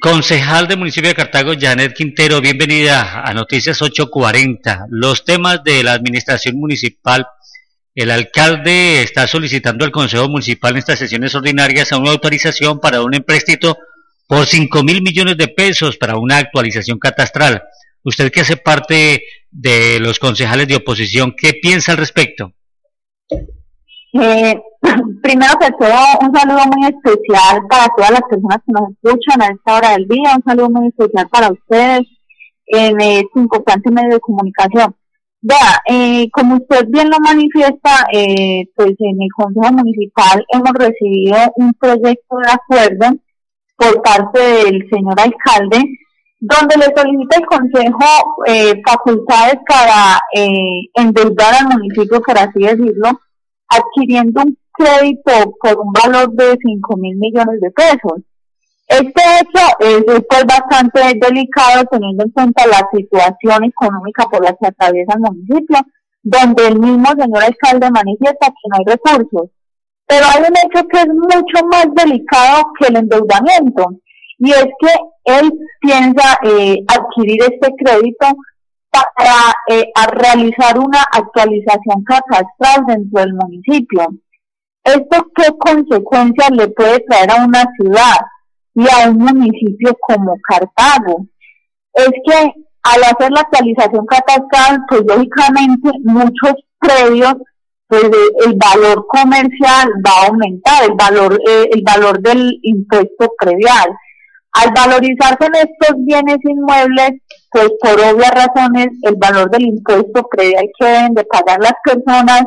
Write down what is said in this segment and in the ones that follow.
Concejal del municipio de Cartago, Janet Quintero, bienvenida a Noticias 840. Los temas de la administración municipal. El alcalde está solicitando al Consejo Municipal en estas sesiones ordinarias a una autorización para un empréstito por 5 mil millones de pesos para una actualización catastral. Usted que hace parte de los concejales de oposición, ¿qué piensa al respecto? Eh, primero que todo, un saludo muy especial para todas las personas que nos escuchan a esta hora del día, un saludo muy especial para ustedes en este importante medio de comunicación. Vea, eh, como usted bien lo manifiesta, eh, pues en el Consejo Municipal hemos recibido un proyecto de acuerdo por parte del señor alcalde, donde le solicita el Consejo eh, facultades para eh, endeudar al municipio, por así decirlo, adquiriendo un crédito por un valor de 5 mil millones de pesos. Este hecho es pues, bastante delicado teniendo en cuenta la situación económica por la que atraviesa el municipio, donde el mismo señor alcalde manifiesta que no hay recursos. Pero hay un hecho que es mucho más delicado que el endeudamiento, y es que él piensa eh, adquirir este crédito para eh, realizar una actualización catastral dentro del municipio. ¿Esto qué consecuencias le puede traer a una ciudad y a un municipio como Cartago? Es que al hacer la actualización catastral, pues lógicamente muchos predios, pues el valor comercial va a aumentar, el valor, eh, el valor del impuesto predial. Al valorizarse en estos bienes inmuebles, pues por obvias razones el valor del impuesto que deben de pagar las personas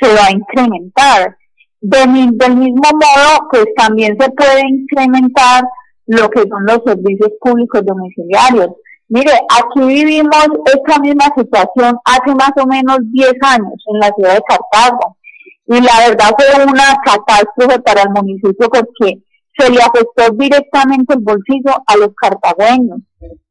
se va a incrementar. del mismo modo, pues también se puede incrementar lo que son los servicios públicos domiciliarios. Mire, aquí vivimos esta misma situación hace más o menos 10 años en la ciudad de Cartago. Y la verdad fue una catástrofe para el municipio porque se le afectó directamente el bolsillo a los cartagüeños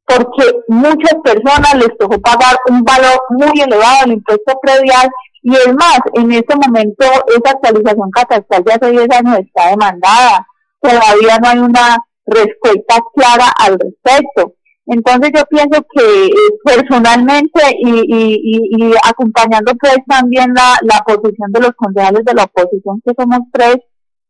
porque muchas personas les tocó pagar un valor muy elevado del impuesto predial y es más, en este momento esa actualización catastral de hace 10 años está demandada, todavía no hay una respuesta clara al respecto. Entonces yo pienso que eh, personalmente y, y, y, acompañando pues también la, la posición de los concejales de la oposición, que somos tres,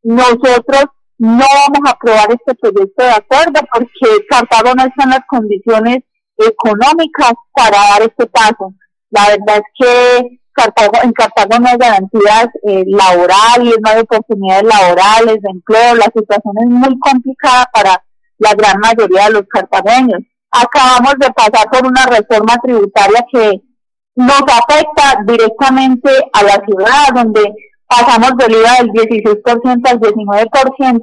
nosotros no vamos a aprobar este proyecto de acuerdo porque Cartago no las condiciones económicas para dar este paso. La verdad es que Cartago, en Cartago no hay garantías eh, laborales, no hay oportunidades laborales, empleo, la situación es muy complicada para la gran mayoría de los cartageños. Acabamos de pasar por una reforma tributaria que nos afecta directamente a la ciudad, donde pasamos del IVA del 16% al 19%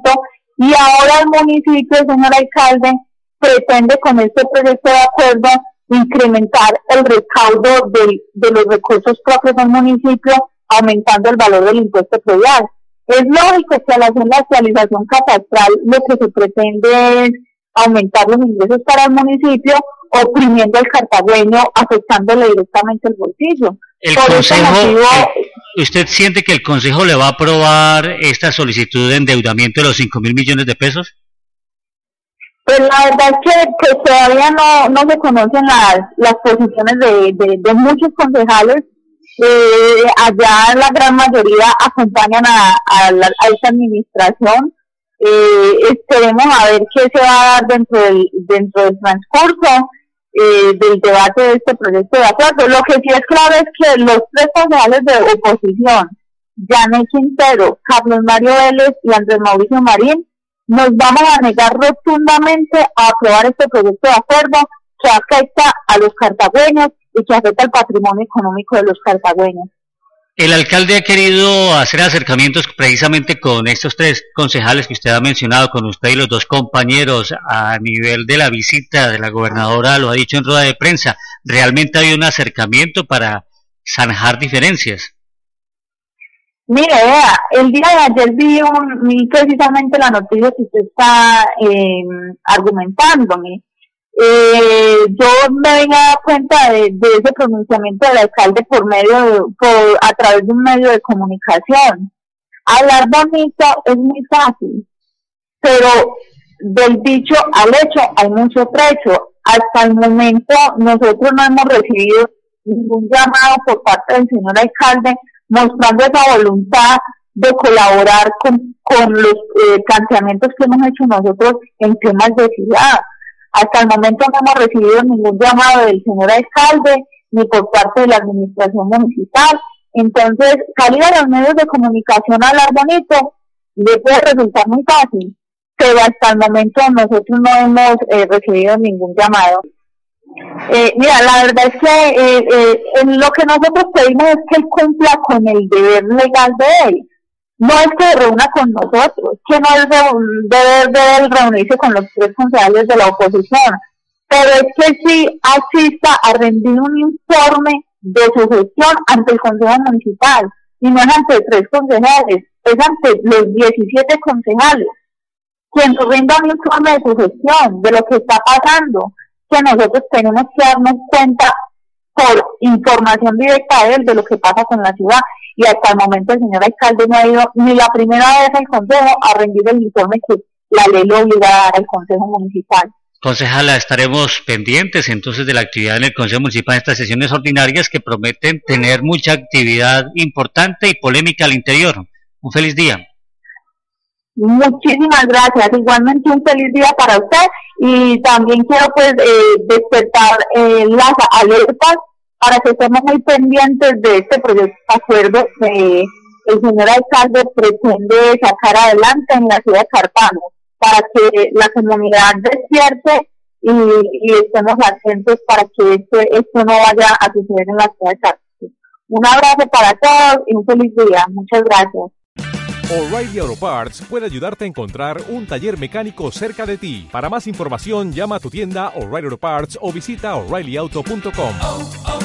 y ahora el municipio, señor alcalde, pretende con este proyecto de acuerdo incrementar el recaudo de, de los recursos propios del municipio, aumentando el valor del impuesto predial. Es lógico que al hacer la actualización catastral lo que se pretende es aumentar los ingresos para el municipio, oprimiendo al cartagüeño, afectándole directamente el bolsillo. El Consejo, eh, ¿Usted siente que el Consejo le va a aprobar esta solicitud de endeudamiento de los 5 mil millones de pesos? Pues la verdad es que, todavía no, no se conocen las, las posiciones de, de, muchos concejales. Eh, allá la gran mayoría acompañan a, a, a esta administración. Eh, esperemos a ver qué se va a dar dentro del, dentro del transcurso. Eh, del debate de este proyecto de acuerdo. Lo que sí es claro es que los tres concejales de oposición, Janet Quintero, Carlos Mario Vélez y Andrés Mauricio Marín, nos vamos a negar rotundamente a aprobar este proyecto de acuerdo que afecta a los cartagüeños y que afecta al patrimonio económico de los cartagüeños. El alcalde ha querido hacer acercamientos precisamente con estos tres concejales que usted ha mencionado, con usted y los dos compañeros a nivel de la visita de la gobernadora, lo ha dicho en rueda de prensa. ¿Realmente hay un acercamiento para zanjar diferencias? Mire, el día de ayer vi, un, precisamente la noticia que usted está eh, argumentándome eh, yo me venía a dar cuenta de, ese pronunciamiento del alcalde por medio, por, a través de un medio de comunicación. Hablar bonito es muy fácil, pero del dicho al hecho hay mucho trecho. Hasta el momento nosotros no hemos recibido ningún llamado por parte del señor alcalde mostrando esa voluntad de colaborar con, con los eh, planteamientos que hemos hecho nosotros en temas de ciudad. Hasta el momento no hemos recibido ningún llamado del señor alcalde ni por parte de la administración municipal. Entonces, salir a los medios de comunicación a hablar le puede resultar muy fácil, pero hasta el momento nosotros no hemos eh, recibido ningún llamado. Eh, mira, la verdad es que eh, lo que nosotros pedimos es que él cumpla con el deber legal de él no es que reúna con nosotros, que no es deber de reunirse con los tres concejales de la oposición, pero es que sí asista a rendir un informe de su gestión ante el Consejo Municipal, y no es ante tres concejales, es ante los 17 concejales, quien nos rinda un informe de su gestión, de lo que está pasando, que nosotros tenemos que darnos cuenta por información directa de él de lo que pasa con la ciudad y hasta el momento el señor alcalde no ha ido ni la primera vez al Consejo a rendir el informe que la ley lo obliga a dar al Consejo Municipal. Concejala, estaremos pendientes entonces de la actividad en el Consejo Municipal en estas sesiones ordinarias que prometen tener mucha actividad importante y polémica al interior. Un feliz día. Muchísimas gracias. Igualmente un feliz día para usted y también quiero pues eh, despertar eh, las alertas para que estemos muy pendientes de este proyecto de acuerdo que el señor alcalde pretende sacar adelante en la ciudad de Cartagena, para que la comunidad despierte y, estemos atentos para que esto, esto no vaya a suceder en la ciudad de Cartagena. Un abrazo para todos y un feliz día. Muchas gracias. O'Reilly Auto Parts puede ayudarte a encontrar un taller mecánico cerca de ti. Para más información, llama a tu tienda O'Reilly Auto Parts o visita oreillyauto.com.